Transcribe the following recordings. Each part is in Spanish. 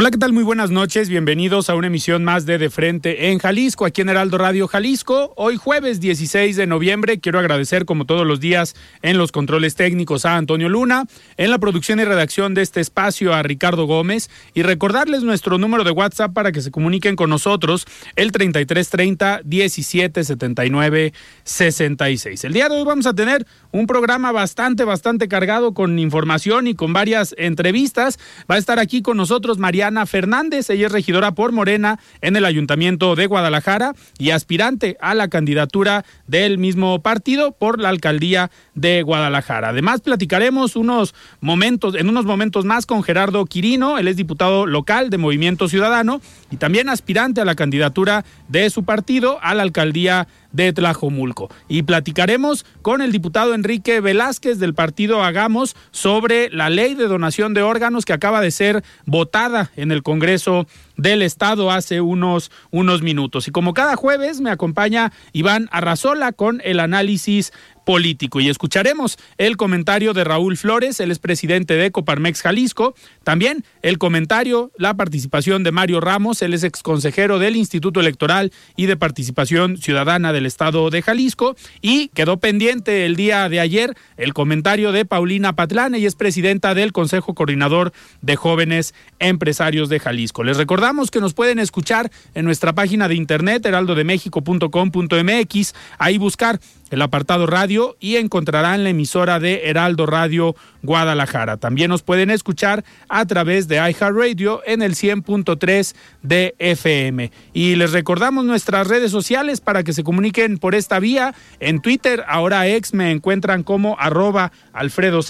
Hola, ¿qué tal? Muy buenas noches. Bienvenidos a una emisión más de De Frente en Jalisco, aquí en Heraldo Radio Jalisco. Hoy jueves 16 de noviembre quiero agradecer como todos los días en los controles técnicos a Antonio Luna, en la producción y redacción de este espacio a Ricardo Gómez y recordarles nuestro número de WhatsApp para que se comuniquen con nosotros, el 3330 1779 66. El día de hoy vamos a tener un programa bastante, bastante cargado con información y con varias entrevistas. Va a estar aquí con nosotros María Ana Fernández. Ella es regidora por Morena en el Ayuntamiento de Guadalajara y aspirante a la candidatura del mismo partido por la alcaldía de Guadalajara. Además, platicaremos unos momentos, en unos momentos más con Gerardo Quirino. Él es diputado local de Movimiento Ciudadano y también aspirante a la candidatura de su partido a la alcaldía de Tlajomulco. Y platicaremos con el diputado Enrique Velázquez del partido Hagamos sobre la ley de donación de órganos que acaba de ser votada en el Congreso del Estado hace unos, unos minutos. Y como cada jueves me acompaña Iván Arrazola con el análisis político. Y escucharemos el comentario de Raúl Flores, el expresidente de Coparmex Jalisco. También el comentario, la participación de Mario Ramos, él es exconsejero del Instituto Electoral y de Participación Ciudadana del Estado de Jalisco. Y quedó pendiente el día de ayer el comentario de Paulina Patlán, ella es presidenta del Consejo Coordinador de Jóvenes Empresarios de Jalisco. Les recordamos que nos pueden escuchar en nuestra página de internet heraldodemexico.com.mx, ahí buscar el apartado radio y encontrarán la emisora de Heraldo Radio Guadalajara. También nos pueden escuchar a través de iHeartRadio en el 100.3 de FM. Y les recordamos nuestras redes sociales para que se comuniquen por esta vía. En Twitter, ahora ex, me encuentran como arroba Alfredo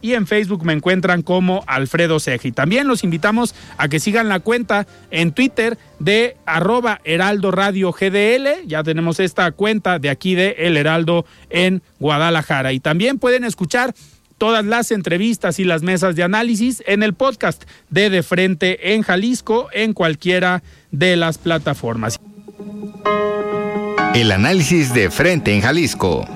y en Facebook me encuentran como Alfredo Ceja. Y también los invitamos a que sigan la cuenta en Twitter de arroba Heraldo Radio GDL. Ya tenemos esta cuenta de aquí de El Heraldo en Guadalajara. Y también pueden escuchar todas las entrevistas y las mesas de análisis en el podcast de De Frente en Jalisco en cualquiera de las plataformas. El análisis de Frente en Jalisco.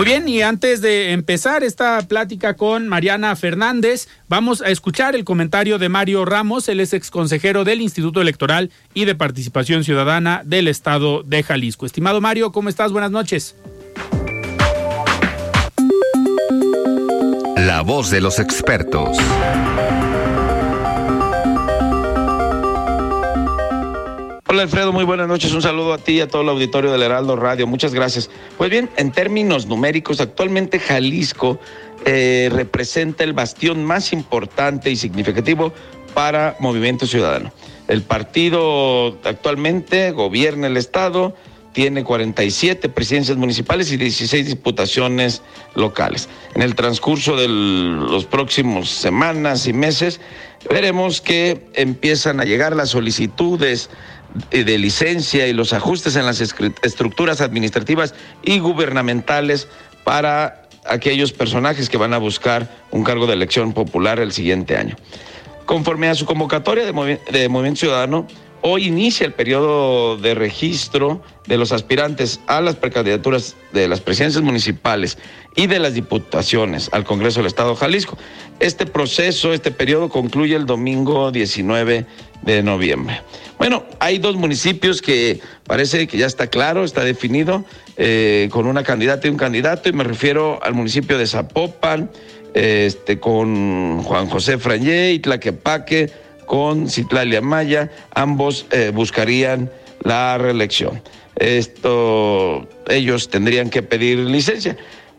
Muy bien, y antes de empezar esta plática con Mariana Fernández, vamos a escuchar el comentario de Mario Ramos, él es exconsejero del Instituto Electoral y de Participación Ciudadana del Estado de Jalisco. Estimado Mario, ¿cómo estás? Buenas noches. La voz de los expertos. Hola Alfredo, muy buenas noches. Un saludo a ti y a todo el auditorio del Heraldo Radio. Muchas gracias. Pues bien, en términos numéricos, actualmente Jalisco eh, representa el bastión más importante y significativo para Movimiento Ciudadano. El partido actualmente gobierna el Estado, tiene 47 presidencias municipales y 16 diputaciones locales. En el transcurso de los próximos semanas y meses veremos que empiezan a llegar las solicitudes de licencia y los ajustes en las estructuras administrativas y gubernamentales para aquellos personajes que van a buscar un cargo de elección popular el siguiente año. Conforme a su convocatoria de, Movimiento Ciudadano, Hoy inicia el periodo de registro de los aspirantes a las precandidaturas de las presidencias municipales y de las diputaciones al Congreso del Estado de Jalisco. Este proceso, este periodo concluye el domingo 19 de noviembre. Bueno, hay dos municipios que parece que ya está claro, está definido, eh, con una candidata y un candidato, y me refiero al municipio de Zapopan, este, con Juan José Frangé y Tlaquepaque con Citlalia Maya, ambos eh, buscarían la reelección. Esto, ellos tendrían que pedir licencia.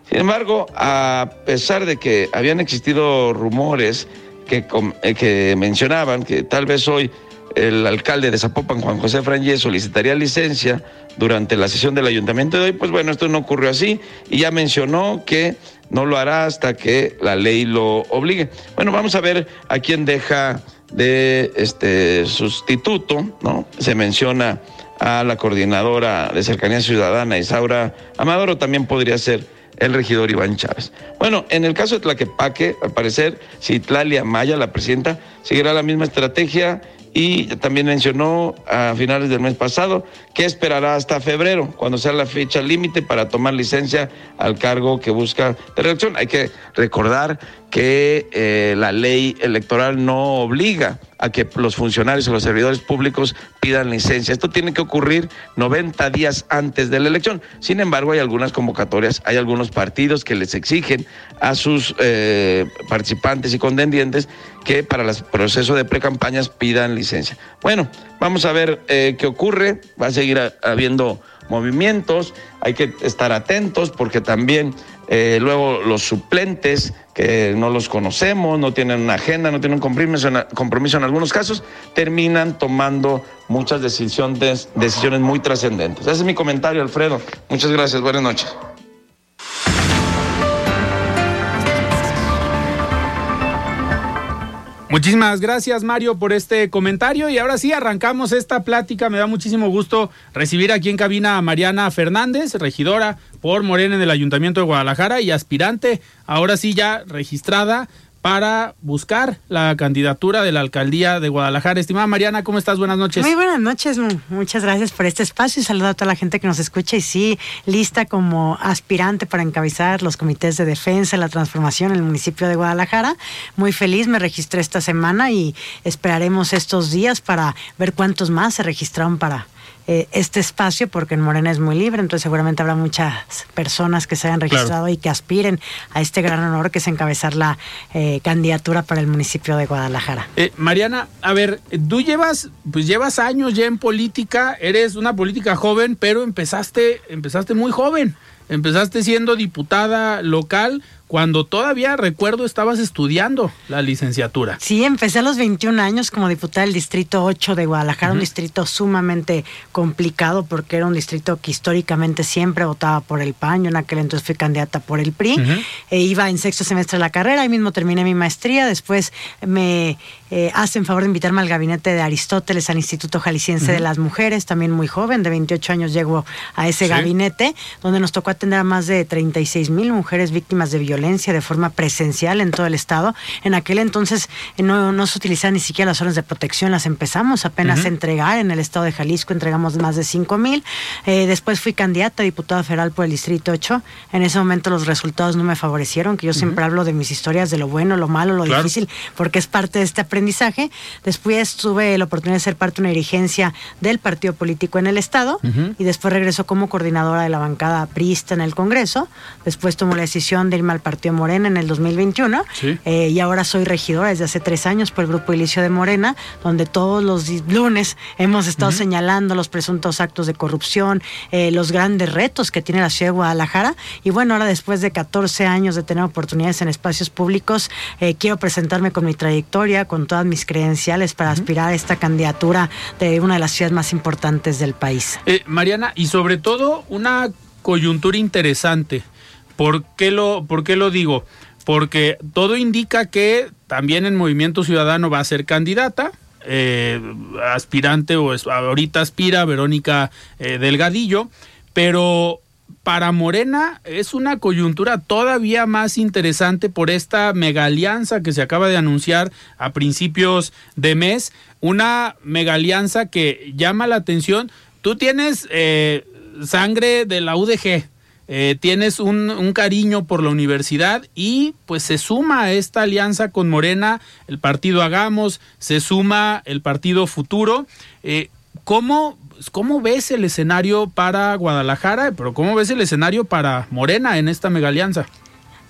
Sin embargo, a pesar de que habían existido rumores que, eh, que mencionaban que tal vez hoy el alcalde de Zapopan, Juan José Frangé, solicitaría licencia durante la sesión del ayuntamiento de hoy, pues bueno, esto no ocurrió así y ya mencionó que no lo hará hasta que la ley lo obligue. Bueno, vamos a ver a quién deja de este sustituto, ¿no? Se menciona a la coordinadora de cercanía ciudadana, Isaura Amadoro, también podría ser el regidor Iván Chávez. Bueno, en el caso de Tlaquepaque, al parecer, Citlalia Maya, la presidenta, seguirá la misma estrategia y también mencionó a finales del mes pasado que esperará hasta febrero, cuando sea la fecha límite para tomar licencia al cargo que busca de reelección. Hay que recordar que eh, la ley electoral no obliga a que los funcionarios o los servidores públicos pidan licencia. Esto tiene que ocurrir 90 días antes de la elección. Sin embargo, hay algunas convocatorias, hay algunos partidos que les exigen a sus eh, participantes y contendientes que para el proceso de precampañas pidan licencia. Bueno, vamos a ver eh, qué ocurre. Va a seguir habiendo movimientos, hay que estar atentos porque también eh, luego los suplentes que no los conocemos, no tienen una agenda, no tienen un compromiso en, compromiso en algunos casos, terminan tomando muchas decisiones, decisiones muy trascendentes. Ese es mi comentario, Alfredo. Muchas gracias, buenas noches. Muchísimas gracias Mario por este comentario y ahora sí arrancamos esta plática. Me da muchísimo gusto recibir aquí en cabina a Mariana Fernández, regidora por Morena en el Ayuntamiento de Guadalajara y aspirante, ahora sí ya registrada para buscar la candidatura de la alcaldía de Guadalajara. Estimada Mariana, ¿cómo estás? Buenas noches. Muy buenas noches, muchas gracias por este espacio y saludo a toda la gente que nos escucha y sí, lista como aspirante para encabezar los comités de defensa, la transformación en el municipio de Guadalajara. Muy feliz, me registré esta semana y esperaremos estos días para ver cuántos más se registraron para eh, este espacio, porque en Morena es muy libre, entonces seguramente habrá muchas personas que se hayan registrado y que aspiren a este gran honor que es encabezar la eh, candidatura para el municipio de Guadalajara. Eh, Mariana, a ver, tú llevas, pues llevas años ya en política, eres una política joven, pero empezaste, empezaste muy joven. Empezaste siendo diputada local cuando todavía recuerdo estabas estudiando la licenciatura. Sí, empecé a los 21 años como diputada del Distrito 8 de Guadalajara, un distrito sumamente complicado porque era un distrito que históricamente siempre votaba por el PAN. Yo en aquel entonces fui candidata por el PRI. e iba en sexto semestre de la carrera, ahí mismo terminé mi maestría. Después me eh, hacen favor de invitarme al gabinete de Aristóteles, al Instituto Jalisciense de las Mujeres, también muy joven, de 28 años llego a ese gabinete, donde nos tocó atender a más de 36 mil mujeres víctimas de violencia de forma presencial en todo el estado. En aquel entonces eh, no, no se utilizaban ni siquiera las órdenes de protección, las empezamos apenas a entregar en el estado de Jalisco, entregamos más de 5 mil. Eh, después fui candidata a diputada federal por el Distrito 8. En ese momento los resultados no me favorecieron, que yo siempre hablo de mis historias, de lo bueno, lo malo, lo difícil, porque es parte de este aprendizaje. Después tuve la oportunidad de ser parte de una dirigencia del partido político en el estado y después regresó como coordinadora de la bancada priista en el Congreso. Después tomó la decisión de irme al Partido Morena en el 2021 eh, y ahora soy regidora desde hace tres años por el Grupo Ilicio de Morena, donde todos los lunes hemos estado señalando los presuntos actos de corrupción, eh, los grandes retos que tiene la ciudad de Guadalajara y bueno, ahora después de 14 años de tener oportunidades en espacios públicos, eh, quiero presentarme con mi trayectoria, con todas mis credenciales para aspirar a esta candidatura de una de las ciudades más importantes del país. Mariana, y sobre todo una coyuntura interesante. ¿Por qué lo, por qué lo digo? Porque todo indica que también en Movimiento Ciudadano va a ser candidata, eh, aspirante o ahorita aspira Verónica eh, Delgadillo, pero para Morena es una coyuntura todavía más interesante por esta mega alianza que se acaba de anunciar a principios de mes, una mega alianza que llama la atención. Tú tienes eh, sangre de la UDG, eh, tienes un, cariño por la universidad y pues se suma esta alianza con Morena el partido Hagamos, se suma el partido Futuro. Eh, ¿cómo, ¿Cómo ves el escenario para Guadalajara, pero cómo ves el escenario para Morena en esta mega alianza?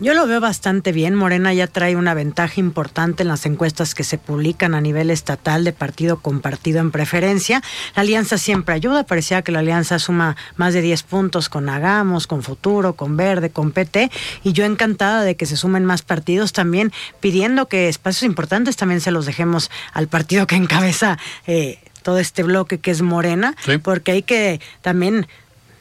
Yo lo veo bastante bien. Morena ya trae una ventaja importante en las encuestas que se publican a nivel estatal de partido con partido en preferencia. La alianza siempre ayuda. Parecía que la alianza suma más de 10 puntos con Hagamos, con Futuro, con Verde, con PT. Y yo encantada de que se sumen más partidos también, pidiendo que espacios importantes también se los dejemos al partido que encabeza. Eh, todo este bloque que es Morena, sí. porque hay que también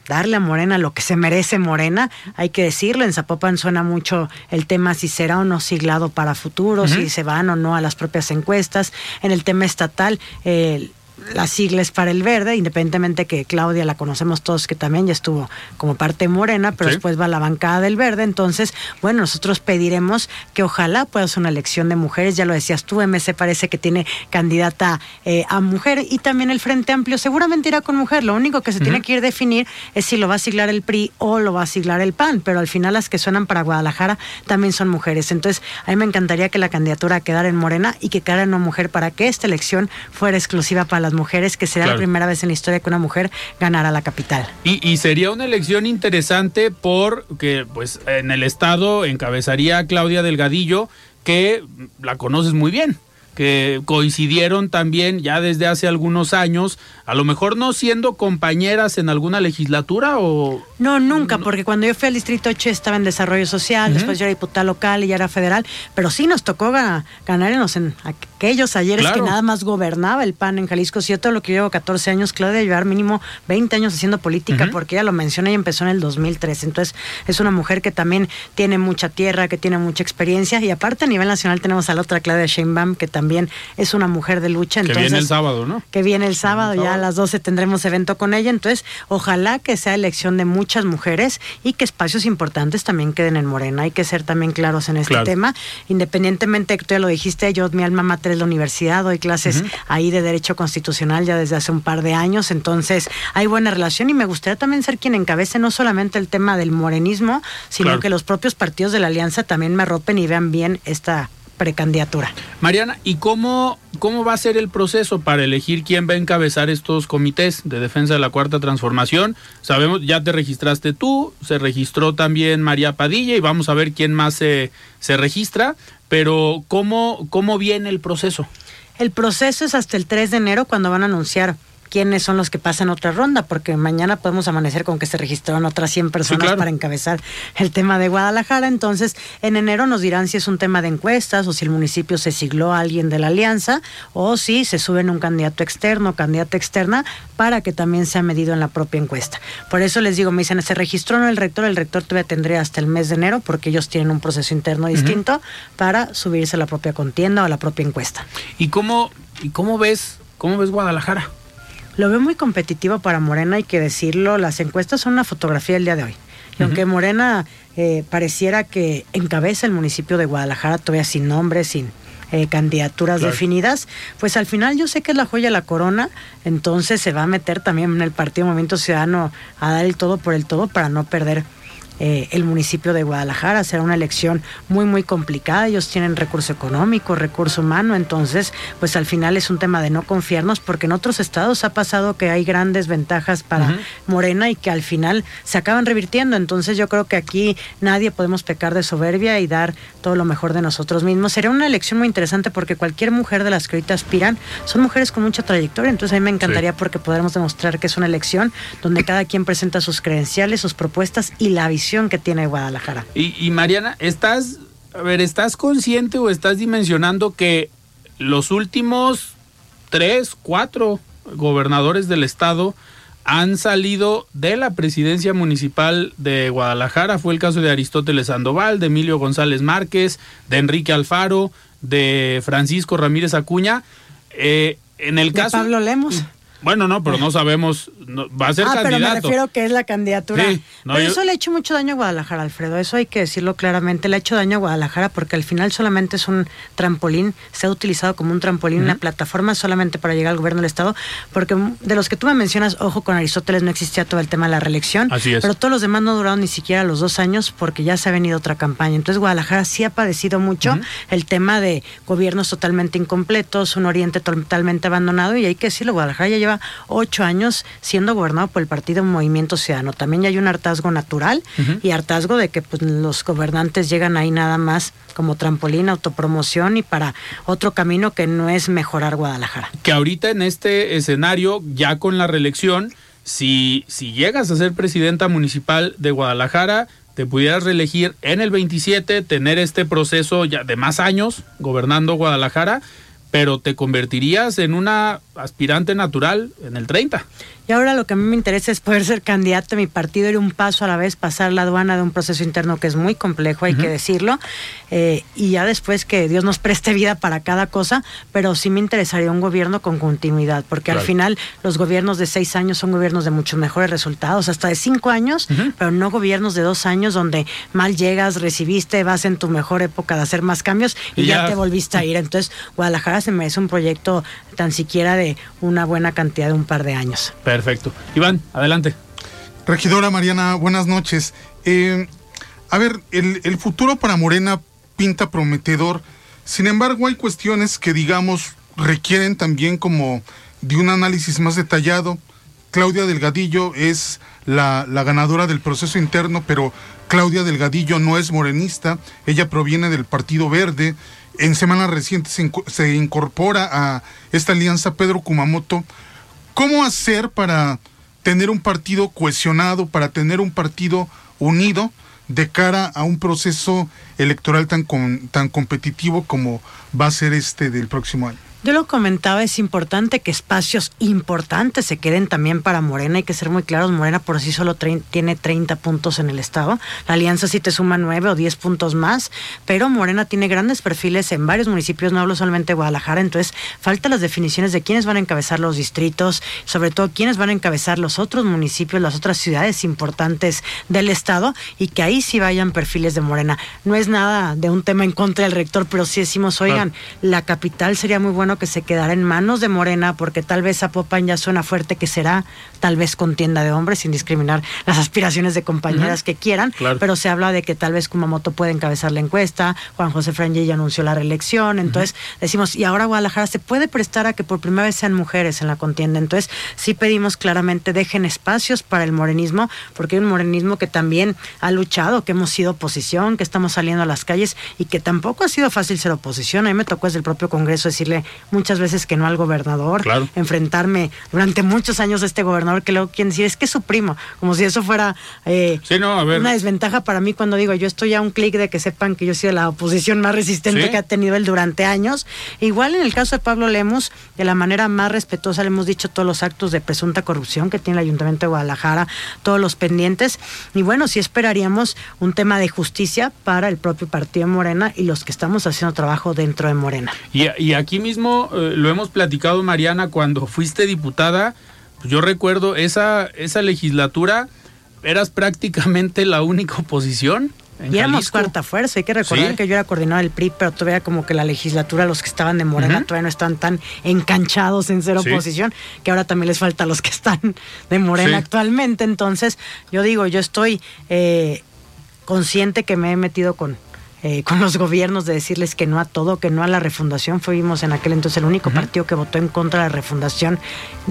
darle a Morena lo que se merece Morena, hay que decirlo, en Zapopan suena mucho el tema si será o no siglado para futuro, uh -huh. si se van o no a las propias encuestas, en el tema estatal, eh, las siglas para el verde, independientemente que Claudia la conocemos todos que también ya estuvo como parte morena, pero sí. después va a la bancada del verde. Entonces, bueno, nosotros pediremos que ojalá pueda ser una elección de mujeres. Ya lo decías tú, MC parece que tiene candidata eh, a mujer y también el Frente Amplio seguramente irá con mujer. Lo único que se uh -huh. tiene que ir a definir es si lo va a siglar el PRI o lo va a siglar el PAN, pero al final las que suenan para Guadalajara también son mujeres. Entonces, a mí me encantaría que la candidatura quedara en Morena y que quedara en una mujer para que esta elección fuera exclusiva para las mujeres, que será claro. la primera vez en la historia que una mujer ganara la capital. Y, y, sería una elección interesante porque pues en el estado encabezaría Claudia Delgadillo, que la conoces muy bien que coincidieron también ya desde hace algunos años, a lo mejor no siendo compañeras en alguna legislatura o... No, nunca, no. porque cuando yo fui al Distrito 8 estaba en desarrollo social, uh -huh. después yo era diputada local y ya era federal, pero sí nos tocó ganar, ganarnos en aquellos ayeres claro. que nada más gobernaba el PAN en Jalisco. Si yo todo lo que llevo 14 años, Claudia llevar mínimo 20 años haciendo política, uh -huh. porque ella lo menciona y empezó en el 2003. Entonces es una mujer que también tiene mucha tierra, que tiene mucha experiencia y aparte a nivel nacional tenemos a la otra Claudia Sheinbaum que también también es una mujer de lucha. Entonces, que viene el sábado, ¿no? Que viene el sábado, el sábado, ya a las 12 tendremos evento con ella. Entonces, ojalá que sea elección de muchas mujeres y que espacios importantes también queden en Morena. Hay que ser también claros en este claro. tema. Independientemente, tú ya lo dijiste, yo, mi alma mater es la universidad, doy clases uh -huh. ahí de Derecho Constitucional ya desde hace un par de años. Entonces, hay buena relación y me gustaría también ser quien encabece no solamente el tema del morenismo, sino claro. que los propios partidos de la alianza también me arropen y vean bien esta precandidatura. Mariana, ¿y cómo, cómo va a ser el proceso para elegir quién va a encabezar estos comités de defensa de la cuarta transformación? Sabemos, ya te registraste tú, se registró también María Padilla y vamos a ver quién más se, se registra, pero ¿cómo, ¿cómo viene el proceso? El proceso es hasta el 3 de enero cuando van a anunciar quiénes son los que pasan otra ronda, porque mañana podemos amanecer con que se registraron otras 100 personas sí, claro. para encabezar el tema de Guadalajara. Entonces, en enero nos dirán si es un tema de encuestas o si el municipio se sigló a alguien de la alianza o si se suben un candidato externo o candidata externa para que también sea medido en la propia encuesta. Por eso les digo, me dicen, ¿se registró no el rector? El rector todavía tendría hasta el mes de enero porque ellos tienen un proceso interno distinto uh -huh. para subirse a la propia contienda o a la propia encuesta. ¿Y cómo, y cómo ves, cómo ves Guadalajara? Lo veo muy competitivo para Morena, hay que decirlo. Las encuestas son una fotografía del día de hoy. Y uh -huh. aunque Morena eh, pareciera que encabeza el municipio de Guadalajara, todavía sin nombre, sin eh, candidaturas claro. definidas, pues al final yo sé que es la joya de la corona, entonces se va a meter también en el Partido Movimiento Ciudadano a dar el todo por el todo para no perder eh, el municipio de Guadalajara. Será una elección muy, muy complicada. Ellos tienen recurso económico, recurso humano, entonces, pues al final es un tema de no confiarnos, porque en otros estados ha pasado que hay grandes ventajas para uh -huh. Morena y que al final se acaban revirtiendo. Entonces, yo creo que aquí nadie podemos pecar de soberbia y dar todo lo mejor de nosotros mismos. Sería una elección muy interesante porque cualquier mujer de las que ahorita aspiran son mujeres con mucha trayectoria. Entonces, a mí me encantaría sí. porque podremos demostrar que es una elección donde cada quien presenta sus credenciales, sus propuestas y la visión que tiene Guadalajara. Y, y, Mariana, ¿estás, a ver, ¿estás consciente o estás dimensionando que los últimos tres, cuatro gobernadores del estado han salido de la presidencia municipal de Guadalajara? Fue el caso de Aristóteles Sandoval, de Emilio González Márquez, de Enrique Alfaro, de Francisco Ramírez Acuña. Eh, en el de caso... Pablo Lemos. Bueno, no, pero no sabemos, va a ser ah, candidato. pero me refiero que es la candidatura. Sí, no, pero yo- eso le ha hecho mucho daño a Guadalajara, Alfredo. Eso hay que decirlo claramente. Le ha hecho daño a Guadalajara porque al final solamente es un trampolín. Se ha utilizado como un trampolín, una plataforma solamente para llegar al gobierno del Estado. Porque de los que tú me mencionas, ojo, con Aristóteles no existía todo el tema de la reelección. Así es. Pero todos los demás no duraron ni siquiera los dos años porque ya se ha venido otra campaña. Entonces Guadalajara sí ha padecido mucho el tema de gobiernos totalmente incompletos, un oriente totalmente abandonado y hay que decirlo, Guadalajara ya lleva ocho años siendo gobernado por el partido Movimiento Ciudadano. También ya hay un hartazgo natural y hartazgo de que pues, los gobernantes llegan ahí nada más como trampolín, autopromoción y para otro camino que no es mejorar Guadalajara. que ahorita en este escenario, ya con la reelección, si, si llegas a ser presidenta municipal de Guadalajara, te pudieras reelegir en el 27, tener este proceso ya de más años gobernando Guadalajara, pero te convertirías en una aspirante natural en el 30. Y ahora lo que a mí me interesa es poder ser candidato a mi partido, ir un paso a la vez, pasar la aduana de un proceso interno que es muy complejo, hay que decirlo, eh, y ya después que Dios nos preste vida para cada cosa, pero sí me interesaría un gobierno con continuidad, porque al final los gobiernos de seis años son gobiernos de muchos mejores resultados, hasta de cinco años, pero no gobiernos de dos años donde mal llegas, recibiste, vas en tu mejor época de hacer más cambios y, Y ya ya. te volviste a ir. Entonces, Guadalajara se merece un proyecto tan siquiera de una buena cantidad de un par de años. Perfecto. Iván, adelante. Regidora Mariana, buenas noches. Eh, a ver, el, el futuro para Morena pinta prometedor. Sin embargo, hay cuestiones que, digamos, requieren también como de un análisis más detallado. Claudia Delgadillo es la, ganadora del proceso interno, pero Claudia Delgadillo no es morenista. Ella proviene del Partido Verde. En semanas recientes se, se incorpora a esta alianza Pedro Kumamoto. ¿Cómo hacer para tener un partido cohesionado, para tener un partido unido de cara a un proceso electoral tan, con- tan competitivo como va a ser este del próximo año? Yo lo comentaba, es importante que espacios importantes se queden también para Morena. Hay que ser muy claros, Morena por sí solo trein- tiene 30 puntos en el Estado. La Alianza sí te suma 9 o 10 puntos más, pero Morena tiene grandes perfiles en varios municipios, no hablo solamente de Guadalajara, entonces faltan las definiciones de quiénes van a encabezar los distritos, sobre todo quiénes van a encabezar los otros municipios, las otras ciudades importantes del Estado y que ahí sí vayan perfiles de Morena. No es nada de un tema en contra del rector, pero sí decimos, oigan, la capital sería muy que se quedara en manos de Morena, porque tal vez Zapopan ya suena fuerte que será tal vez contienda de hombres, sin discriminar las aspiraciones de compañeras que quieran, Claro. pero se habla de que tal vez Kumamoto puede encabezar la encuesta, Juan José Frangé ya anunció la reelección, entonces decimos, y ahora Guadalajara se puede prestar a que por primera vez sean mujeres en la contienda, entonces sí pedimos claramente dejen espacios para el morenismo, porque hay un morenismo que también ha luchado, que hemos sido oposición, que estamos saliendo a las calles y que tampoco ha sido fácil ser oposición. A mí me tocó desde el propio Congreso decirle muchas veces que no al gobernador, Claro. enfrentarme durante muchos años a este gobernador que luego quieren decir es que es su primo, como si eso fuera eh, Sí, no, a ver. una desventaja para mí cuando digo yo estoy a un clic de que sepan que yo he sido la oposición más resistente Sí. que ha tenido él durante años. Igual en el caso de Pablo Lemos, de la manera más respetuosa le hemos dicho todos los actos de presunta corrupción que tiene el Ayuntamiento de Guadalajara, todos los pendientes. Y bueno, sí esperaríamos un tema de justicia para el propio partido de Morena y los que estamos haciendo trabajo dentro de Morena. Y, y aquí mismo eh, lo hemos platicado, Mariana, cuando fuiste diputada, yo recuerdo esa, esa legislatura, eras prácticamente la única oposición. en Y éramos Jalisco. cuarta fuerza. Hay que recordar Sí. que yo era coordinador del PRI, pero todavía como que la legislatura, los que estaban de Morena, todavía no están tan enganchados en ser Sí. oposición, que ahora también les falta a los que están de Morena Sí. actualmente. Entonces, yo digo, yo estoy eh, consciente que me he metido con eh, con los gobiernos de decirles que no a todo, que no a la refundación. Fuimos en aquel entonces el único partido que votó en contra de la refundación,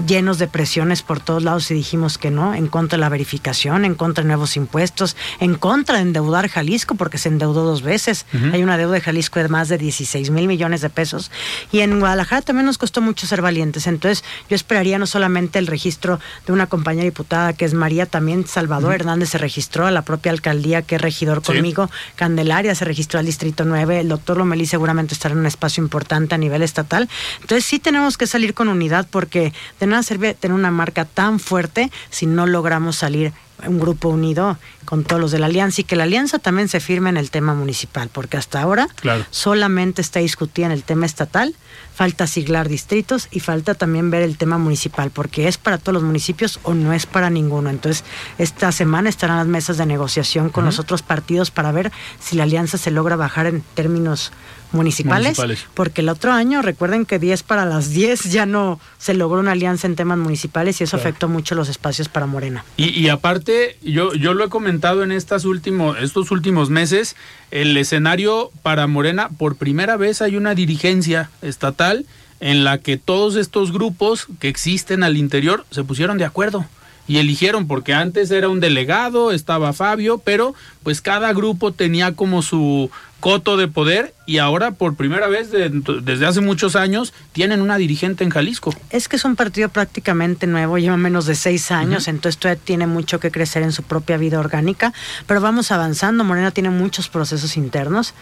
llenos de presiones por todos lados y dijimos que no, en contra de la verificación, en contra de nuevos impuestos, en contra de endeudar Jalisco, porque se endeudó dos veces. Hay una deuda de Jalisco de más de 16 mil millones de pesos. Y en Guadalajara también nos costó mucho ser valientes. Entonces yo esperaría no solamente el registro de una compañera diputada que es María, también Salvador Hernández se registró a la propia alcaldía que es regidor Sí. conmigo. Candelaria se registró al Distrito 9, el doctor Lomelí seguramente estará en un espacio importante a nivel estatal. Entonces sí tenemos que salir con unidad porque de nada sirve tener una marca tan fuerte si no logramos salir un grupo unido con todos los de la alianza y que la alianza también se firme en el tema municipal, porque hasta ahora solamente está discutida en el tema estatal, falta siglar distritos y falta también ver el tema municipal, porque es para todos los municipios o no es para ninguno. Entonces, esta semana estarán las mesas de negociación con los otros partidos para ver si la alianza se logra bajar en términos municipales, porque el otro año, recuerden que 10 para las 10 ya no se logró una alianza en temas municipales y eso afectó mucho los espacios para Morena. Y, aparte, yo, yo lo he comentado en estas últimos, estos últimos meses, el escenario para Morena, por primera vez hay una dirigencia estatal en la que todos estos grupos que existen al interior se pusieron de acuerdo y eligieron porque antes era un delegado, estaba Fabio, pero pues cada grupo tenía como su coto de poder y ahora por primera vez desde hace muchos años tienen una dirigente en Jalisco. Es que es un partido prácticamente nuevo, lleva menos de seis años, entonces todavía tiene mucho que crecer en su propia vida orgánica, pero vamos avanzando. Morena tiene muchos procesos internos.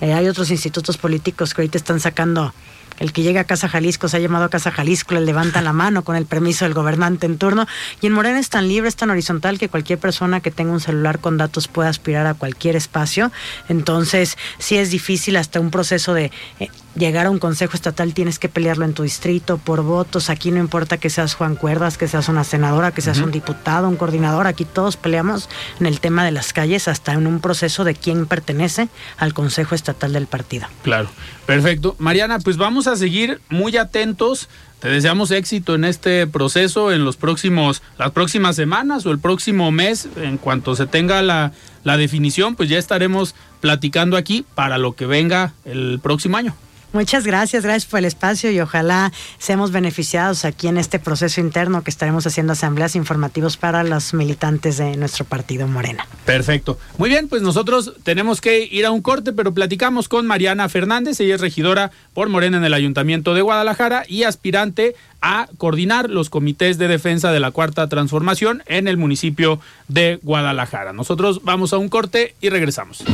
Eh, hay otros institutos políticos que ahorita están sacando el que llega a Casa Jalisco se ha llamado a Casa Jalisco, le levantan la mano con el permiso del gobernante en turno. Y en Morena es tan libre, es tan horizontal que cualquier persona que tenga un celular con datos puede aspirar a cualquier espacio. Entonces, sí es difícil hasta un proceso de eh, llegar a un consejo estatal tienes que pelearlo en tu distrito por votos. Aquí no importa que seas Juan Cuerdas, que seas una senadora, que seas un diputado, un coordinador. Aquí todos peleamos en el tema de las calles hasta en un proceso de quién pertenece al consejo estatal del partido. Claro, perfecto. Mariana, pues vamos a seguir muy atentos. Te deseamos éxito en este proceso en los próximos, las próximas semanas o el próximo mes, en cuanto se tenga la, la definición, pues ya estaremos platicando aquí para lo que venga el próximo año. Muchas gracias, gracias por el espacio y ojalá seamos beneficiados aquí en este proceso interno que estaremos haciendo asambleas informativos para los militantes de nuestro partido Morena. Perfecto. Muy bien, pues nosotros tenemos que ir a un corte, pero platicamos con Mariana Fernández, ella es regidora por Morena en el Ayuntamiento de Guadalajara y aspirante a coordinar los comités de defensa de la Cuarta Transformación en el municipio de Guadalajara. Nosotros vamos a un corte y regresamos.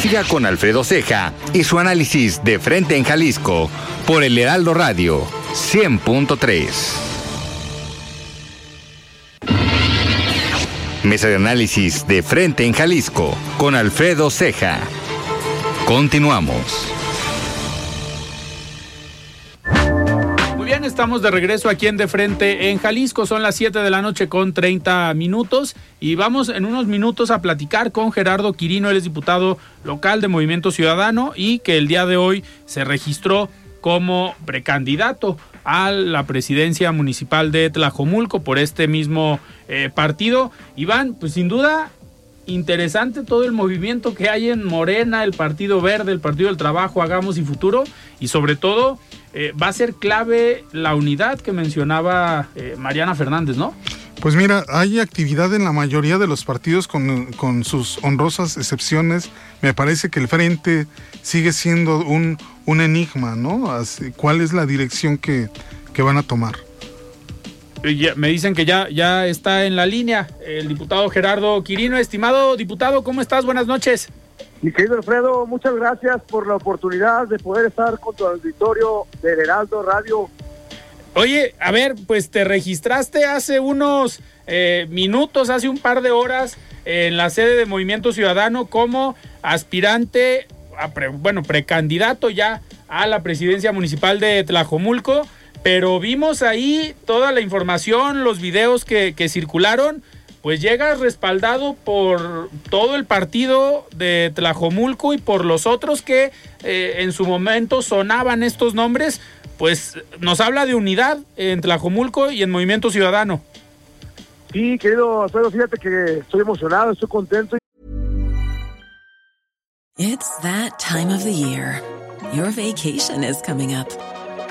Siga con Alfredo Ceja y su análisis de frente en Jalisco por el Heraldo Radio 100.3. Mesa de análisis de frente en Jalisco con Alfredo Ceja. Continuamos. Estamos de regreso aquí en De Frente en Jalisco. Son las 7 de la noche con 30 minutos y vamos en unos minutos a platicar con Gerardo Quirino, él es diputado local de Movimiento Ciudadano y que el día de hoy se registró como precandidato a la presidencia municipal de Tlajomulco por este mismo eh, partido. Iván, pues sin duda interesante todo el movimiento que hay en Morena, el Partido Verde, el Partido del Trabajo, Hagamos y Futuro, y sobre todo eh, va a ser clave la unidad que mencionaba eh, Mariana Fernández, ¿no? Pues mira, hay actividad en la mayoría de los partidos con, sus honrosas excepciones. Me parece que el frente sigue siendo un, un enigma, ¿no? ¿Cuál es la dirección que, que van a tomar? Me dicen que ya, ya está en la línea el diputado Gerardo Quirino. Estimado diputado, ¿cómo estás? Buenas noches. Mi querido Alfredo, muchas gracias por la oportunidad de poder estar con tu auditorio del Heraldo Radio. Oye, a ver, pues te registraste hace unos eh, minutos, hace un par de horas, en la sede de Movimiento Ciudadano como aspirante, bueno, precandidato ya a la presidencia municipal de Tlajomulco pero vimos ahí toda la información, los videos que, circularon, pues llegas respaldado por todo el partido de Tlajomulco y por los otros que eh, en su momento sonaban estos nombres, pues nos habla de unidad en Tlajomulco y en Movimiento Ciudadano. Sí, querido Alfredo, fíjate que estoy emocionado, estoy contento. It's that time of the year. Your vacation is coming up.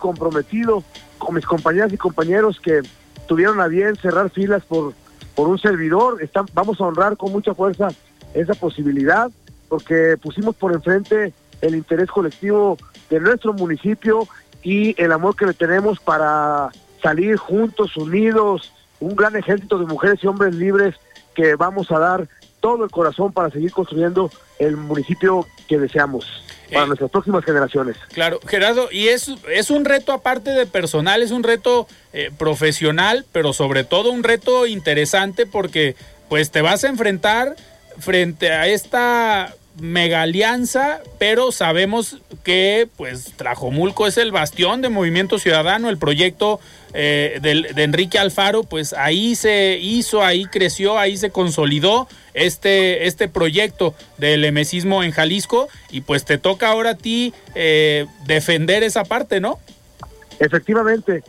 Comprometido con mis compañeras y compañeros que tuvieron a bien cerrar filas por, por un servidor. Están, vamos a honrar con mucha fuerza esa posibilidad porque pusimos por enfrente el interés colectivo de nuestro municipio y el amor que le tenemos para salir juntos, unidos, un gran ejército de mujeres y hombres libres que vamos a dar todo el corazón para seguir construyendo el municipio que deseamos para Eh. nuestras próximas generaciones. Claro, Gerardo, y es, es un reto aparte de personal, es un reto eh, profesional, pero sobre todo un reto interesante porque pues te vas a enfrentar frente a esta mega alianza, pero sabemos que pues Tlajomulco es el bastión de Movimiento Ciudadano, el proyecto eh, de Enrique Alfaro, pues ahí se hizo, ahí creció, ahí se consolidó este, este proyecto del emesismo en Jalisco y pues te toca ahora a ti eh, defender esa parte, ¿no? Efectivamente,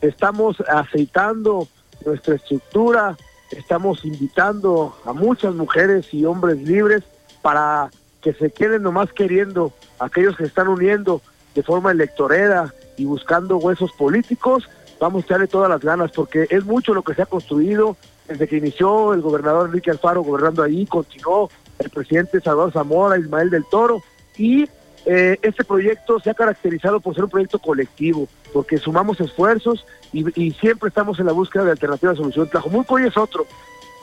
estamos aceitando nuestra estructura, estamos invitando a muchas mujeres y hombres libres para que se queden nomás queriendo, aquellos que están uniendo de forma electorera y buscando huesos políticos, vamos a echarle todas las ganas porque es mucho lo que se ha construido desde que inició el gobernador Enrique Alfaro gobernando ahí, continuó el presidente Salvador Zamora, Ismael del Toro y eh, este proyecto se ha caracterizado por ser un proyecto colectivo, porque sumamos esfuerzos y, siempre estamos en la búsqueda de alternativas de solución. Tlajomulco hoy es otro,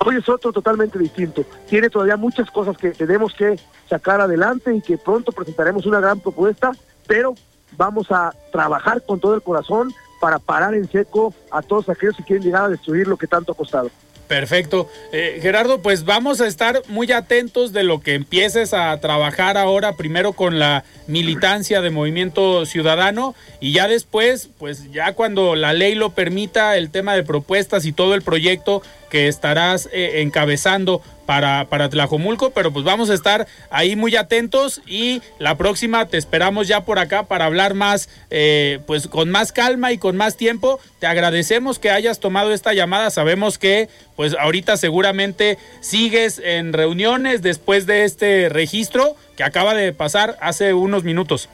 hoy es otro totalmente distinto. Tiene todavía muchas cosas que tenemos que sacar adelante y que pronto presentaremos una gran propuesta, pero vamos a trabajar con todo el corazón para parar en seco a todos aquellos que quieren llegar a destruir lo que tanto ha costado. Perfecto. Eh, Gerardo, pues vamos a estar muy atentos de lo que empieces a trabajar ahora, primero con la militancia de Movimiento Ciudadano y ya después, pues ya cuando la ley lo permita, el tema de propuestas y todo el proyecto que estarás eh, encabezando para, para Tlajomulco, pero pues vamos a estar ahí muy atentos y la próxima te esperamos ya por acá para hablar más, eh, pues con más calma y con más tiempo. Te agradecemos que hayas tomado esta llamada, sabemos que pues ahorita seguramente sigues en reuniones después de este registro que acaba de pasar hace unos minutos.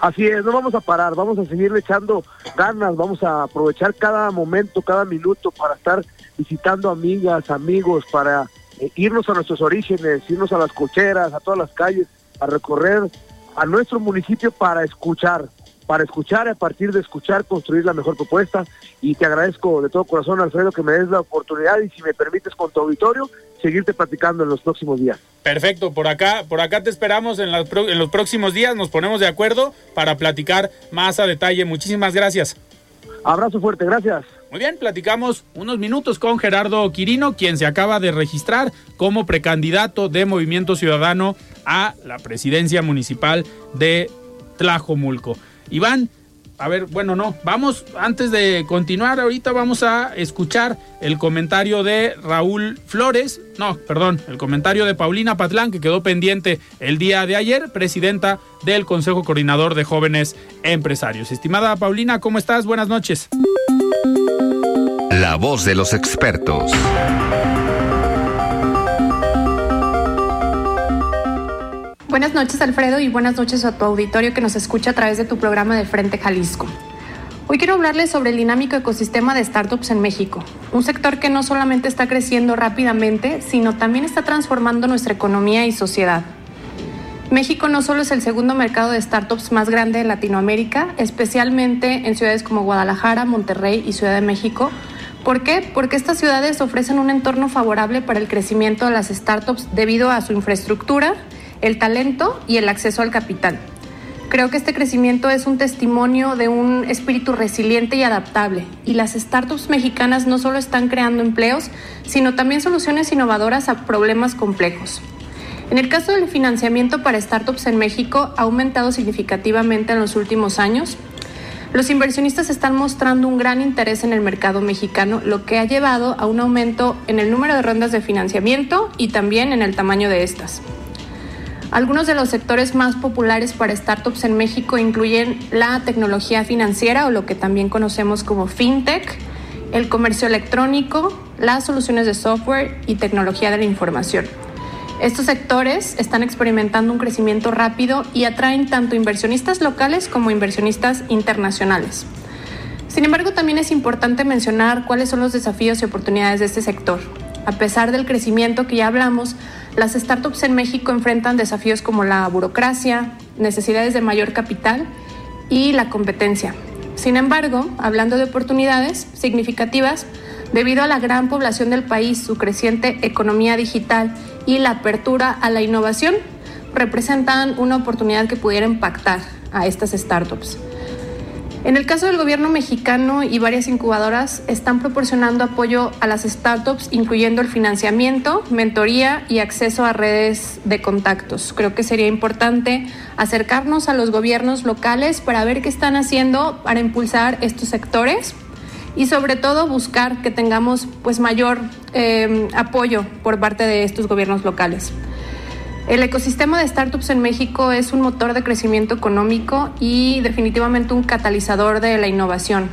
Así es, no vamos a parar, vamos a seguirle echando ganas, vamos a aprovechar cada momento, cada minuto para estar visitando amigas, amigos, para eh, irnos a nuestros orígenes, irnos a las cocheras, a todas las calles, a recorrer a nuestro municipio para escuchar, para escuchar y a partir de escuchar construir la mejor propuesta. Y te agradezco de todo corazón, Alfredo, que me des la oportunidad y si me permites con tu auditorio, seguirte platicando en los próximos días. Perfecto, por acá, por acá te esperamos en, las pro- en los próximos días, nos ponemos de acuerdo para platicar más a detalle. Muchísimas gracias. Abrazo fuerte, gracias. Muy bien, platicamos unos minutos con Gerardo Quirino, quien se acaba de registrar como precandidato de Movimiento Ciudadano a la presidencia municipal de Tlajomulco. Iván, a ver, bueno, no, vamos, antes de continuar, ahorita vamos a escuchar el comentario de Raúl Flores, no, perdón, el comentario de Paulina Patlán, que quedó pendiente el día de ayer, presidenta del Consejo Coordinador de Jóvenes Empresarios. Estimada Paulina, ¿cómo estás? Buenas noches. La voz de los expertos. Buenas noches Alfredo y buenas noches a tu auditorio que nos escucha a través de tu programa de Frente Jalisco. Hoy quiero hablarles sobre el dinámico ecosistema de startups en México, un sector que no solamente está creciendo rápidamente, sino también está transformando nuestra economía y sociedad. México no solo es el segundo mercado de startups más grande de Latinoamérica, especialmente en ciudades como Guadalajara, Monterrey y Ciudad de México. ¿Por qué? Porque estas ciudades ofrecen un entorno favorable para el crecimiento de las startups debido a su infraestructura, el talento y el acceso al capital. Creo que este crecimiento es un testimonio de un espíritu resiliente y adaptable, y las startups mexicanas no solo están creando empleos, sino también soluciones innovadoras a problemas complejos. En el caso del financiamiento para startups en México ha aumentado significativamente en los últimos años. Los inversionistas están mostrando un gran interés en el mercado mexicano, lo que ha llevado a un aumento en el número de rondas de financiamiento y también en el tamaño de estas. Algunos de los sectores más populares para startups en México incluyen la tecnología financiera o lo que también conocemos como fintech, el comercio electrónico, las soluciones de software y tecnología de la información. Estos sectores están experimentando un crecimiento rápido y atraen tanto inversionistas locales como inversionistas internacionales. Sin embargo, también es importante mencionar cuáles son los desafíos y oportunidades de este sector. A pesar del crecimiento que ya hablamos, las startups en México enfrentan desafíos como la burocracia, necesidades de mayor capital y la competencia. Sin embargo, hablando de oportunidades significativas, debido a la gran población del país, su creciente economía digital y la apertura a la innovación, representan una oportunidad que pudiera impactar a estas startups. En el caso del gobierno mexicano y varias incubadoras están proporcionando apoyo a las startups, incluyendo el financiamiento, mentoría y acceso a redes de contactos. Creo que sería importante acercarnos a los gobiernos locales para ver qué están haciendo para impulsar estos sectores y sobre todo buscar que tengamos pues mayor eh, apoyo por parte de estos gobiernos locales. El ecosistema de startups en México es un motor de crecimiento económico y definitivamente un catalizador de la innovación.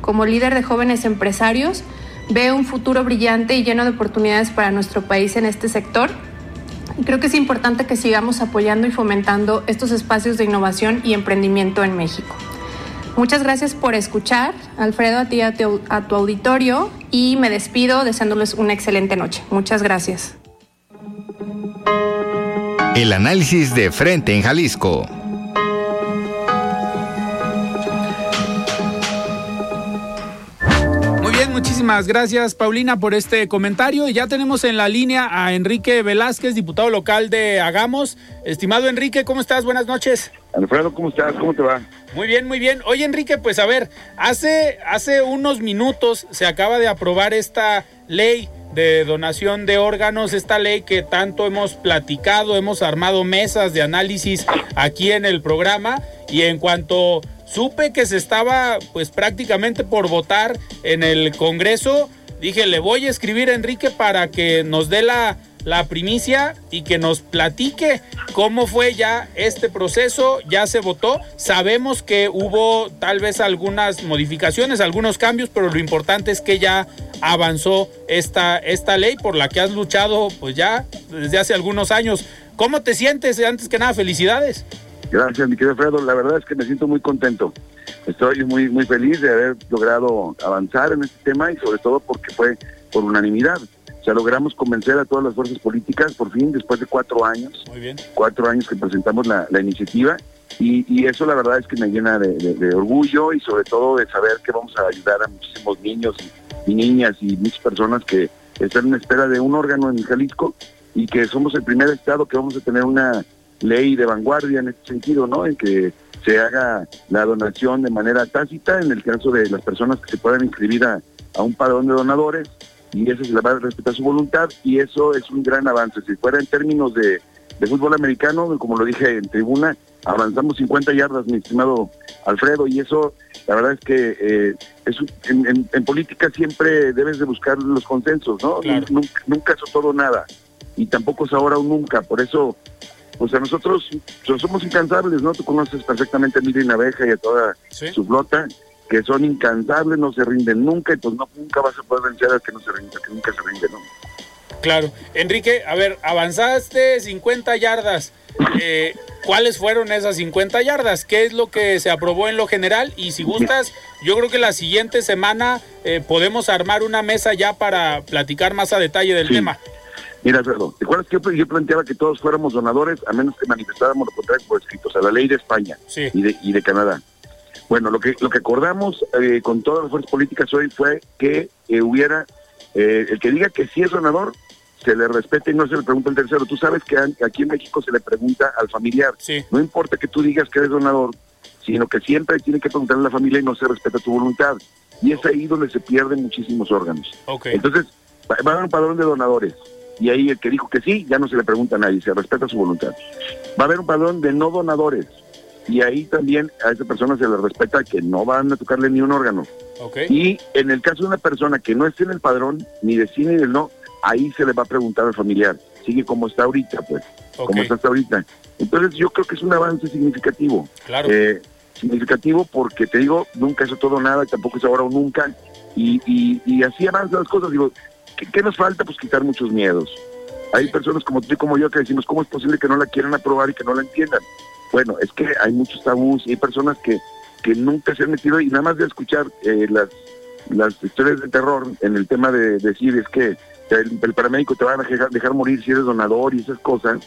Como líder de jóvenes empresarios, veo un futuro brillante y lleno de oportunidades para nuestro país en este sector. Creo que es importante que sigamos apoyando y fomentando estos espacios de innovación y emprendimiento en México. Muchas gracias por escuchar, Alfredo, a ti a tu, a tu auditorio y me despido deseándoles una excelente noche. Muchas gracias. El análisis de frente en Jalisco. Muchísimas gracias Paulina por este comentario. Y ya tenemos en la línea a Enrique Velázquez, diputado local de Hagamos. Estimado Enrique, ¿cómo estás? Buenas noches. Alfredo, ¿cómo estás? ¿Cómo te va? Muy bien, muy bien. Oye, Enrique, pues a ver, hace, hace unos minutos se acaba de aprobar esta ley de donación de órganos, esta ley que tanto hemos platicado, hemos armado mesas de análisis aquí en el programa y en cuanto supe que se estaba pues prácticamente por votar en el Congreso, dije, le voy a escribir a Enrique para que nos dé la la primicia y que nos platique cómo fue ya este proceso, ya se votó, sabemos que hubo tal vez algunas modificaciones, algunos cambios, pero lo importante es que ya avanzó esta, esta ley por la que has luchado pues ya desde hace algunos años. ¿Cómo te sientes? Antes que nada, felicidades. Gracias, mi querido Alfredo. La verdad es que me siento muy contento. Estoy muy, muy feliz de haber logrado avanzar en este tema y sobre todo porque fue por unanimidad. O sea, logramos convencer a todas las fuerzas políticas, por fin, después de cuatro años. Muy bien. Cuatro años que presentamos la, la iniciativa. Y, y, eso la verdad es que me llena de, de, de, orgullo y sobre todo de saber que vamos a ayudar a muchísimos niños y, y, niñas y muchas personas que están en espera de un órgano en Jalisco y que somos el primer estado que vamos a tener una ley de vanguardia en este sentido, ¿no? En que se haga la donación de manera tácita en el caso de las personas que se puedan inscribir a, a un padrón de donadores y eso se le va a respetar su voluntad y eso es un gran avance. Si fuera en términos de, de fútbol americano, como lo dije en tribuna, avanzamos 50 yardas, mi estimado Alfredo, y eso, la verdad es que eh, es, en, en, en, política siempre debes de buscar los consensos, ¿no? Claro. Nunca, nunca es todo nada, y tampoco es ahora o nunca, por eso, pues a nosotros somos incansables, ¿no? Tú conoces perfectamente a Miriam Abeja y a toda ¿Sí? su flota, que son incansables, no se rinden nunca, y pues no, nunca vas a poder vencer al que no se rinde, que nunca se rinde, ¿no? Claro. Enrique, a ver, avanzaste 50 yardas. Eh, ¿Cuáles fueron esas 50 yardas? ¿Qué es lo que se aprobó en lo general? Y si gustas, yo creo que la siguiente semana eh, podemos armar una mesa ya para platicar más a detalle del Sí. tema. Mira, Alfredo, ¿te acuerdas que yo, yo planteaba que todos fuéramos donadores a menos que manifestáramos lo contrario por escrito? O sea, la ley de España Sí. y, de, y de Canadá. Bueno, lo que lo que acordamos eh, con todas las fuerzas políticas hoy fue que eh, hubiera, eh, el que diga que sí es donador, se le respete y no se le pregunta al tercero. Tú sabes que aquí en México se le pregunta al familiar. Sí. No importa que tú digas que eres donador, sino que siempre tiene que preguntarle a la familia y no se respeta tu voluntad. Y es ahí donde se pierden muchísimos órganos. Entonces, va a haber un padrón de donadores. Y ahí el que dijo que sí, ya no se le pregunta a nadie, se respeta su voluntad. Va a haber un padrón de no donadores, y ahí también a esa persona se le respeta que no van a tocarle ni un órgano. Y en el caso de una persona que no esté en el padrón, ni de sí ni del no, ahí se le va a preguntar al familiar, sigue como está ahorita, pues, como está hasta ahorita. Entonces yo creo que es un avance significativo. Claro. Eh, significativo porque te digo, nunca es todo nada tampoco es ahora o nunca. Y, y, y así avanzan las cosas. Digo, ¿qué, ¿qué, nos falta? Pues quitar muchos miedos. Hay personas como tú y como yo que decimos, ¿cómo es posible que no la quieran aprobar y que no la entiendan? Bueno, es que hay muchos tabús y hay personas que, que nunca se han metido y nada más de escuchar eh, las, las historias de terror en el tema de, decir es que el, el, paramédico te va a dejar, dejar morir si eres donador y esas cosas,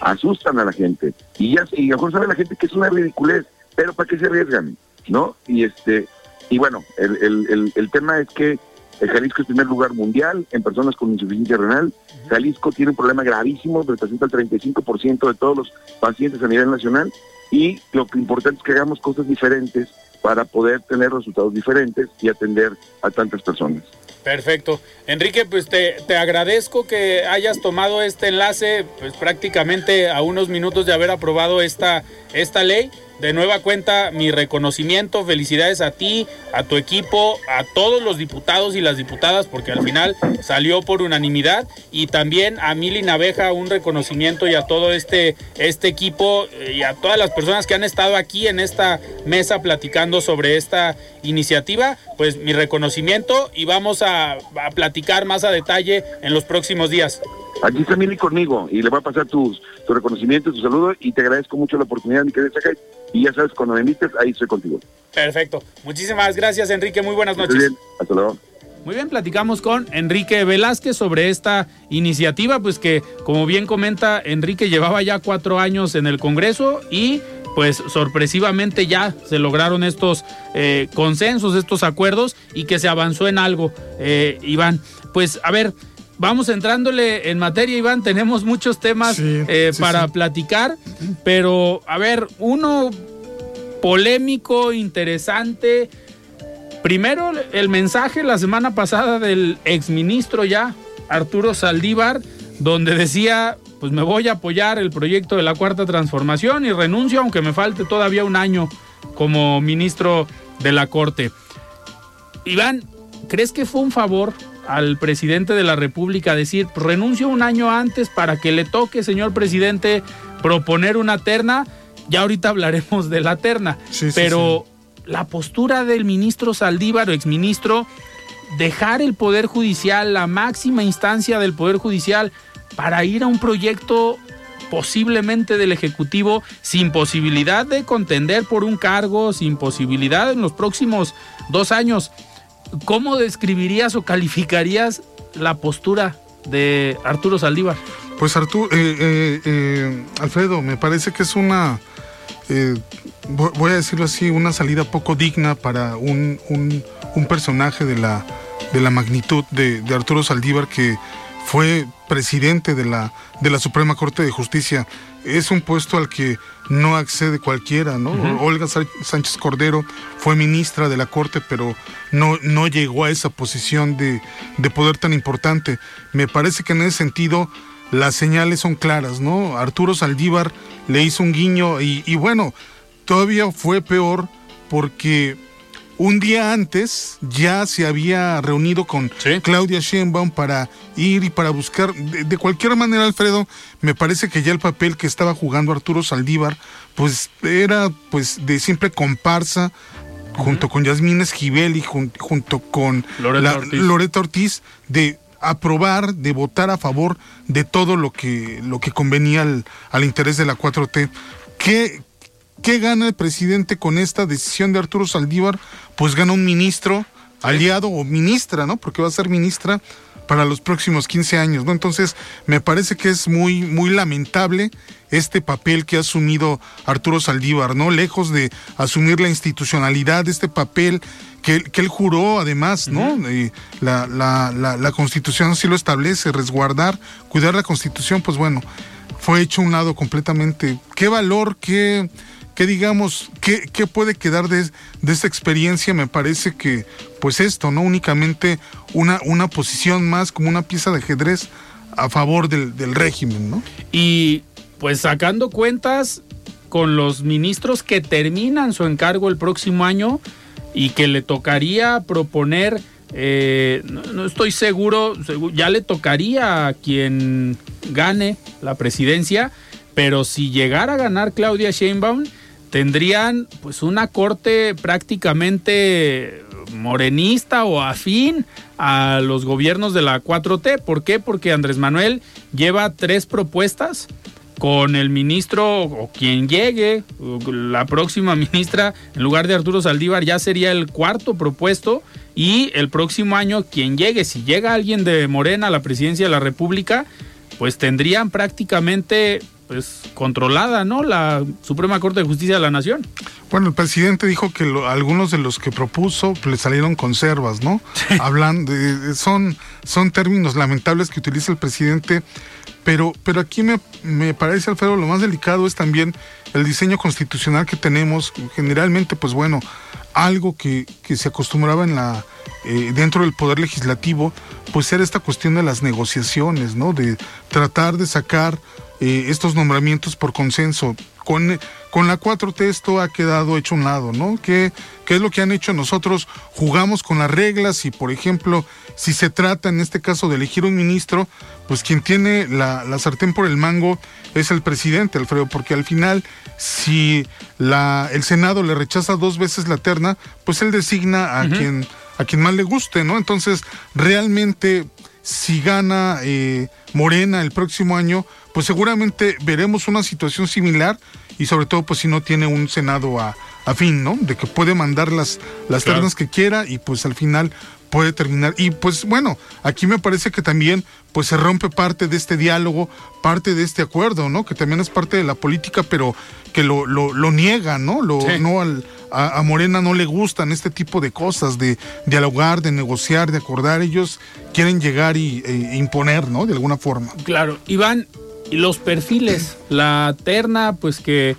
asustan a la gente. Y ya y a lo mejor sabe la gente que es una ridiculez, pero ¿para qué se arriesgan? ¿No? Y este y bueno, el, el, tema es que el Jalisco es primer lugar mundial en personas con insuficiencia renal. Jalisco tiene un problema gravísimo, representa el 35% de todos los pacientes a nivel nacional. Y lo importante es que hagamos cosas diferentes para poder tener resultados diferentes y atender a tantas personas. Perfecto. Enrique, pues te, te, agradezco que hayas tomado este enlace, pues prácticamente a unos minutos de haber aprobado esta, esta ley. De nueva cuenta, mi reconocimiento, felicidades a ti, a tu equipo, a todos los diputados y las diputadas, porque al final salió por unanimidad, y también a Mili Naveja un reconocimiento y a todo este, este equipo y a todas las personas que han estado aquí en esta mesa platicando sobre esta iniciativa, pues mi reconocimiento y vamos a platicar más a detalle en los próximos días. Aquí está Mili conmigo y le voy a pasar tus, tu reconocimiento, tu saludo y te agradezco mucho la oportunidad, mi querida Sacay. Y ya sabes, cuando me invites, ahí estoy contigo. Perfecto. Muchísimas gracias, Enrique. Muy buenas noches. Muy bien. Hasta luego. Muy bien, platicamos con Enrique Velázquez sobre esta iniciativa, pues que, como bien comenta, Enrique llevaba ya cuatro años en el Congreso y pues sorpresivamente ya se lograron estos eh, consensos, estos acuerdos y que se avanzó en algo, eh, Iván. Pues a ver, vamos entrándole en materia, Iván. Tenemos muchos temas sí, eh, sí, para sí. platicar, pero a ver, uno polémico, interesante. Primero, el mensaje la semana pasada del exministro ya, Arturo Saldívar, donde decía, pues me voy a apoyar el proyecto de la Cuarta Transformación y renuncio, aunque me falte todavía un año como ministro de la Corte. Iván, ¿crees que fue un favor al presidente de la República decir renuncio un año antes para que le toque, señor presidente, proponer una terna. Ya ahorita hablaremos de la terna, sí, pero sí, sí. la postura del ministro Saldívar o exministro, dejar el Poder Judicial, la máxima instancia del Poder Judicial, para ir a un proyecto posiblemente del Ejecutivo sin posibilidad de contender por un cargo, sin posibilidad en los próximos dos años. ¿Cómo describirías o calificarías la postura de Arturo Saldívar? Pues Arturo, eh, eh, eh, Alfredo, me parece que es una, eh, voy a decirlo así, una salida poco digna para un, un, personaje de la, de la magnitud de, de, Arturo Saldívar que fue presidente de la, de la Suprema Corte de Justicia. Es un puesto al que no accede cualquiera, ¿no? Uh -huh. Olga Sánchez Cordero fue ministra de la Corte, pero no, no llegó a esa posición de, de poder tan importante. Me parece que en ese sentido las señales son claras, ¿no? Arturo Saldívar le hizo un guiño y, y bueno, todavía fue peor porque un día antes ya se había reunido con ¿Sí? Claudia Sheinbaum para ir y para buscar, de, de, cualquier manera, Alfredo, me parece que ya el papel que estaba jugando Arturo Saldívar, pues era pues de simple comparsa, uh -huh. junto con Yasmín Esquivel y jun, junto con Loreta, la, Ortiz. Ortiz, de aprobar, de votar a favor de todo lo que, lo que convenía al, al interés de la 4T. ¿Qué, ¿Qué gana el presidente con esta decisión de Arturo Saldívar? Pues gana un ministro aliado o ministra, ¿no? Porque va a ser ministra para los próximos 15 años, ¿no? Entonces, me parece que es muy, muy lamentable este papel que ha asumido Arturo Saldívar, ¿no? Lejos de asumir la institucionalidad este papel que, que él juró, además, ¿no? Uh -huh. la, la, la, la Constitución así lo establece, resguardar, cuidar la Constitución, pues bueno, fue hecho a un lado completamente. ¿Qué valor, qué ¿qué digamos, qué, qué puede quedar de, de, esta experiencia? Me parece que, pues esto, ¿no? Únicamente una, una posición más como una pieza de ajedrez a, favor del, del régimen, ¿no? Y pues sacando cuentas con los ministros que terminan su encargo el próximo año y que le tocaría proponer, eh, no, estoy seguro, ya le tocaría a quien gane la presidencia, pero si llegara a ganar Claudia Sheinbaum, tendrían pues una corte prácticamente morenista o afín a los gobiernos de la 4T. ¿Por qué? Porque Andrés Manuel lleva tres propuestas con el ministro o quien llegue, la próxima ministra, en lugar de Arturo Saldívar, ya sería el cuarto propuesto y el próximo año quien llegue, si llega alguien de Morena a la presidencia de la República, pues tendrían prácticamente pues controlada, ¿no? La Suprema Corte de Justicia de la Nación. Bueno, el presidente dijo que algunos de los que propuso le salieron conservas, ¿no? Hablan de, son, son términos lamentables que utiliza el presidente pero, pero aquí me, me, parece, Alfredo, lo más delicado es también el diseño constitucional que tenemos. Generalmente, pues bueno, algo que, que se acostumbraba en la, eh, dentro del poder legislativo, pues era esta cuestión de las negociaciones, ¿no? De tratar de sacar eh, estos nombramientos por consenso. Con, con la 4T esto ha quedado hecho un lado, ¿no? ¿Qué, ¿Qué es lo que han hecho nosotros? Jugamos con las reglas y, por ejemplo, si se trata en este caso de elegir un ministro, pues quien tiene la, sartén por el mango es el presidente, Alfredo, porque al final, si la, el Senado le rechaza dos veces la terna, pues él designa a, quien, a quien más le guste, ¿no? Entonces, realmente, si gana eh, Morena el próximo año, pues seguramente veremos una situación similar y sobre todo pues si no tiene un Senado a, fin, ¿no? De que puede mandar las, las ternas que quiera y pues al final puede terminar. Y pues bueno, aquí me parece que también pues se rompe parte de este diálogo, parte de este acuerdo, ¿no? Que también es parte de la política, pero que lo, lo, niega, ¿no? Lo, no al, a, Morena no le gustan este tipo de cosas, de dialogar, de negociar, de acordar. Ellos quieren llegar y, e imponer, ¿no? De alguna forma. Claro, Iván, y los perfiles, la terna, pues que eh,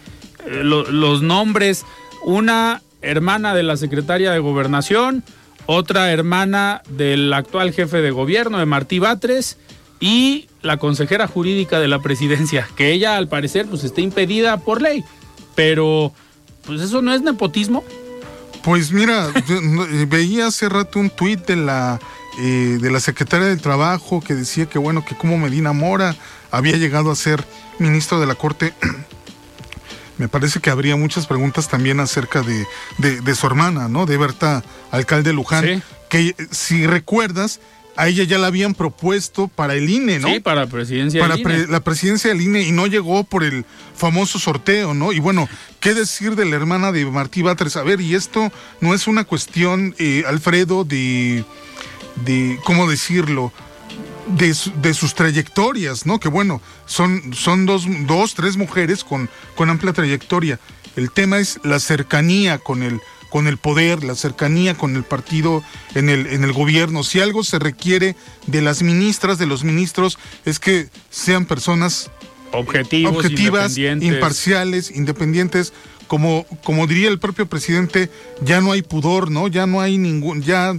los nombres, una hermana de la secretaria de gobernación, otra hermana del actual jefe de gobierno, de Martí Batres, y la consejera jurídica de la presidencia, que ella al parecer pues está impedida por ley, pero pues eso no es nepotismo. Pues mira, veía hace rato un tuit de la eh, de la secretaria del Trabajo que decía que bueno, que como Medina Mora había llegado a ser ministro de la Corte. Me parece que habría muchas preguntas también acerca de, de, su hermana, ¿no? De Berta, alcalde Luján, que si recuerdas, a ella ya la habían propuesto para el INE, ¿no? Sí, para la presidencia para del INE. la presidencia del INE y no llegó por el famoso sorteo, ¿no? Y bueno, ¿qué decir de la hermana de Martí Batres? A ver, y esto no es una cuestión, eh, Alfredo, de de, ¿cómo decirlo? De, de, sus trayectorias, ¿no? Que bueno, son, son dos, dos, tres mujeres con, con amplia trayectoria. El tema es la cercanía con el, con el poder, la cercanía con el partido en el, en el gobierno. Si algo se requiere de las ministras, de los ministros, es que sean personas objetivas, imparciales, independientes, como, como diría el propio presidente, ya no hay pudor, ¿no? Ya no hay ningún, ya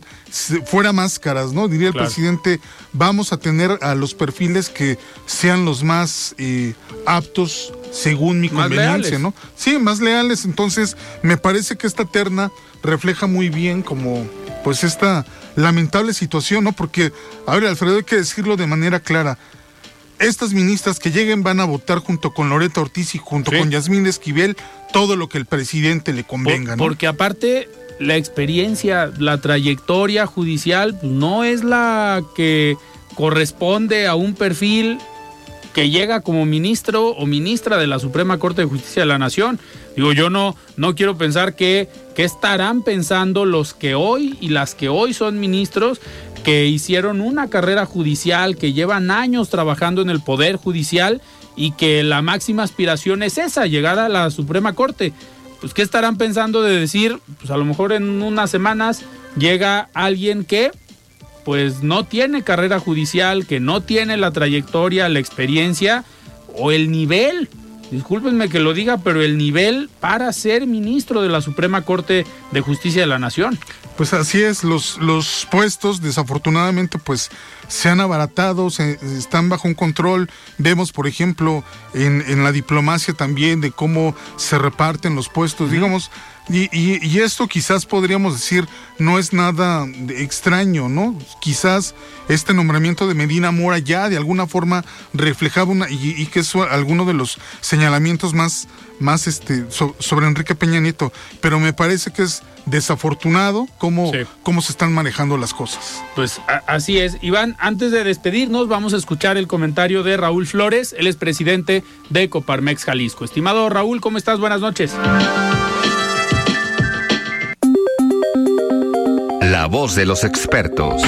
fuera máscaras, ¿no? Diría el presidente, vamos a tener a los perfiles que sean los más eh, aptos según mi conveniencia, ¿no? Sí, más leales. Entonces, me parece que esta terna refleja muy bien como, pues, esta lamentable situación, ¿no? Porque, a ver, Alfredo, hay que decirlo de manera clara estas ministras que lleguen van a votar junto con Loreta Ortiz y junto con Yasmín Esquivel todo lo que el presidente le convenga. ¿no? Porque aparte la experiencia, la trayectoria judicial pues, no es la que corresponde a un perfil que llega como ministro o ministra de la Suprema Corte de Justicia de la Nación. Digo, yo no, no quiero pensar que, que estarán pensando los que hoy y las que hoy son ministros que hicieron una carrera judicial, que llevan años trabajando en el Poder Judicial y que la máxima aspiración es esa, llegar a la Suprema Corte. Pues, ¿qué estarán pensando de decir? Pues a lo mejor en unas semanas llega alguien que pues no tiene carrera judicial, que no tiene la trayectoria, la experiencia o el nivel discúlpenme que lo diga, pero el nivel para ser ministro de la Suprema Corte de Justicia de la Nación. Pues así es, los, los puestos desafortunadamente pues se han abaratado, se, están bajo un control. Vemos, por ejemplo, en, en la diplomacia también de cómo se reparten los puestos. Digamos, y, y, esto quizás podríamos decir no es nada extraño, ¿no? Quizás este nombramiento de Medina Mora ya de alguna forma reflejaba una, y, que es alguno de los señalamientos más, más este, sobre Enrique Peña Nieto, pero me parece que es desafortunado cómo, cómo se están manejando las cosas. Pues así es. Iván, antes de despedirnos, vamos a escuchar el comentario de Raúl Flores, él es presidente de Coparmex Jalisco. Estimado Raúl, ¿cómo estás? Buenas noches. La voz de los expertos.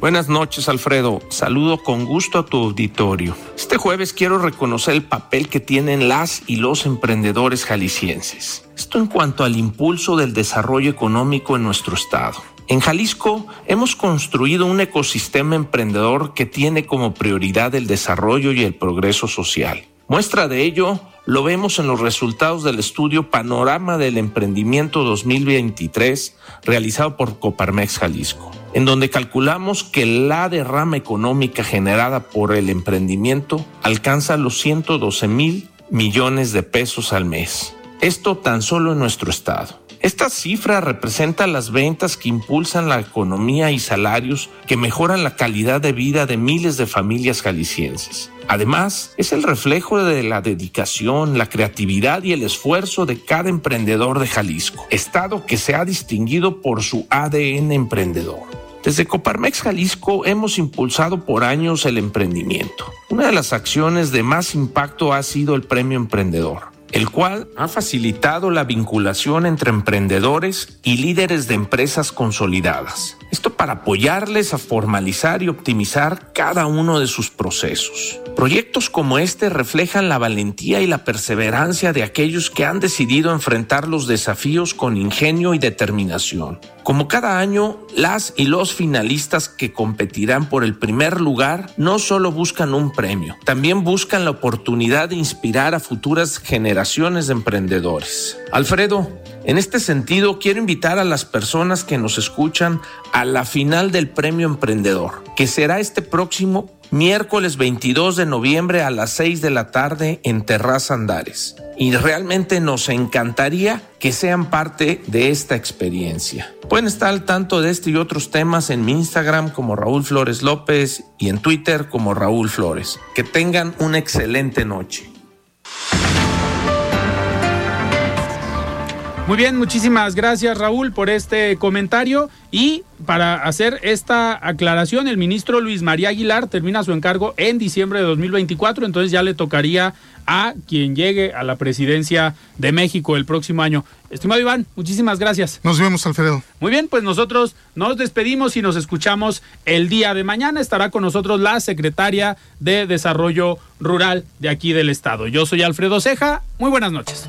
Buenas noches, Alfredo. Saludo con gusto a tu auditorio. Este jueves quiero reconocer el papel que tienen las y los emprendedores jaliscienses. Esto en cuanto al impulso del desarrollo económico en nuestro estado. En Jalisco hemos construido un ecosistema emprendedor que tiene como prioridad el desarrollo y el progreso social. Muestra de ello lo vemos en los resultados del estudio Panorama del Emprendimiento 2023 realizado por Coparmex Jalisco, en donde calculamos que la derrama económica generada por el emprendimiento alcanza los 112 mil millones de pesos al mes. Esto tan solo en nuestro estado. Esta cifra representa las ventas que impulsan la economía y salarios que mejoran la calidad de vida de miles de familias jaliscienses. Además, es el reflejo de la dedicación, la creatividad y el esfuerzo de cada emprendedor de Jalisco, estado que se ha distinguido por su ADN emprendedor. Desde Coparmex Jalisco hemos impulsado por años el emprendimiento. Una de las acciones de más impacto ha sido el Premio Emprendedor el cual ha facilitado la vinculación entre emprendedores y líderes de empresas consolidadas. Esto para apoyarles a formalizar y optimizar cada uno de sus procesos. Proyectos como este reflejan la valentía y la perseverancia de aquellos que han decidido enfrentar los desafíos con ingenio y determinación. Como cada año, las y los finalistas que competirán por el primer lugar no solo buscan un premio, también buscan la oportunidad de inspirar a futuras de emprendedores. Alfredo, en este sentido, quiero invitar a las personas que nos escuchan a la final del Premio Emprendedor, que será este próximo miércoles 22 de noviembre a las 6 de la tarde en Terraza Andares. Y realmente nos encantaría que sean parte de esta experiencia. Pueden estar al tanto de este y otros temas en mi Instagram como Raúl Flores López y en Twitter como Raúl Flores. Que tengan una excelente noche. Muy bien, muchísimas gracias Raúl por este comentario y para hacer esta aclaración, el ministro Luis María Aguilar termina su encargo en diciembre de 2024, entonces ya le tocaría a quien llegue a la presidencia de México el próximo año. Estimado Iván, muchísimas gracias. Nos vemos, Alfredo. Muy bien, pues nosotros nos despedimos y nos escuchamos el día de mañana. Estará con nosotros la secretaria de Desarrollo Rural de aquí del Estado. Yo soy Alfredo Ceja. Muy buenas noches.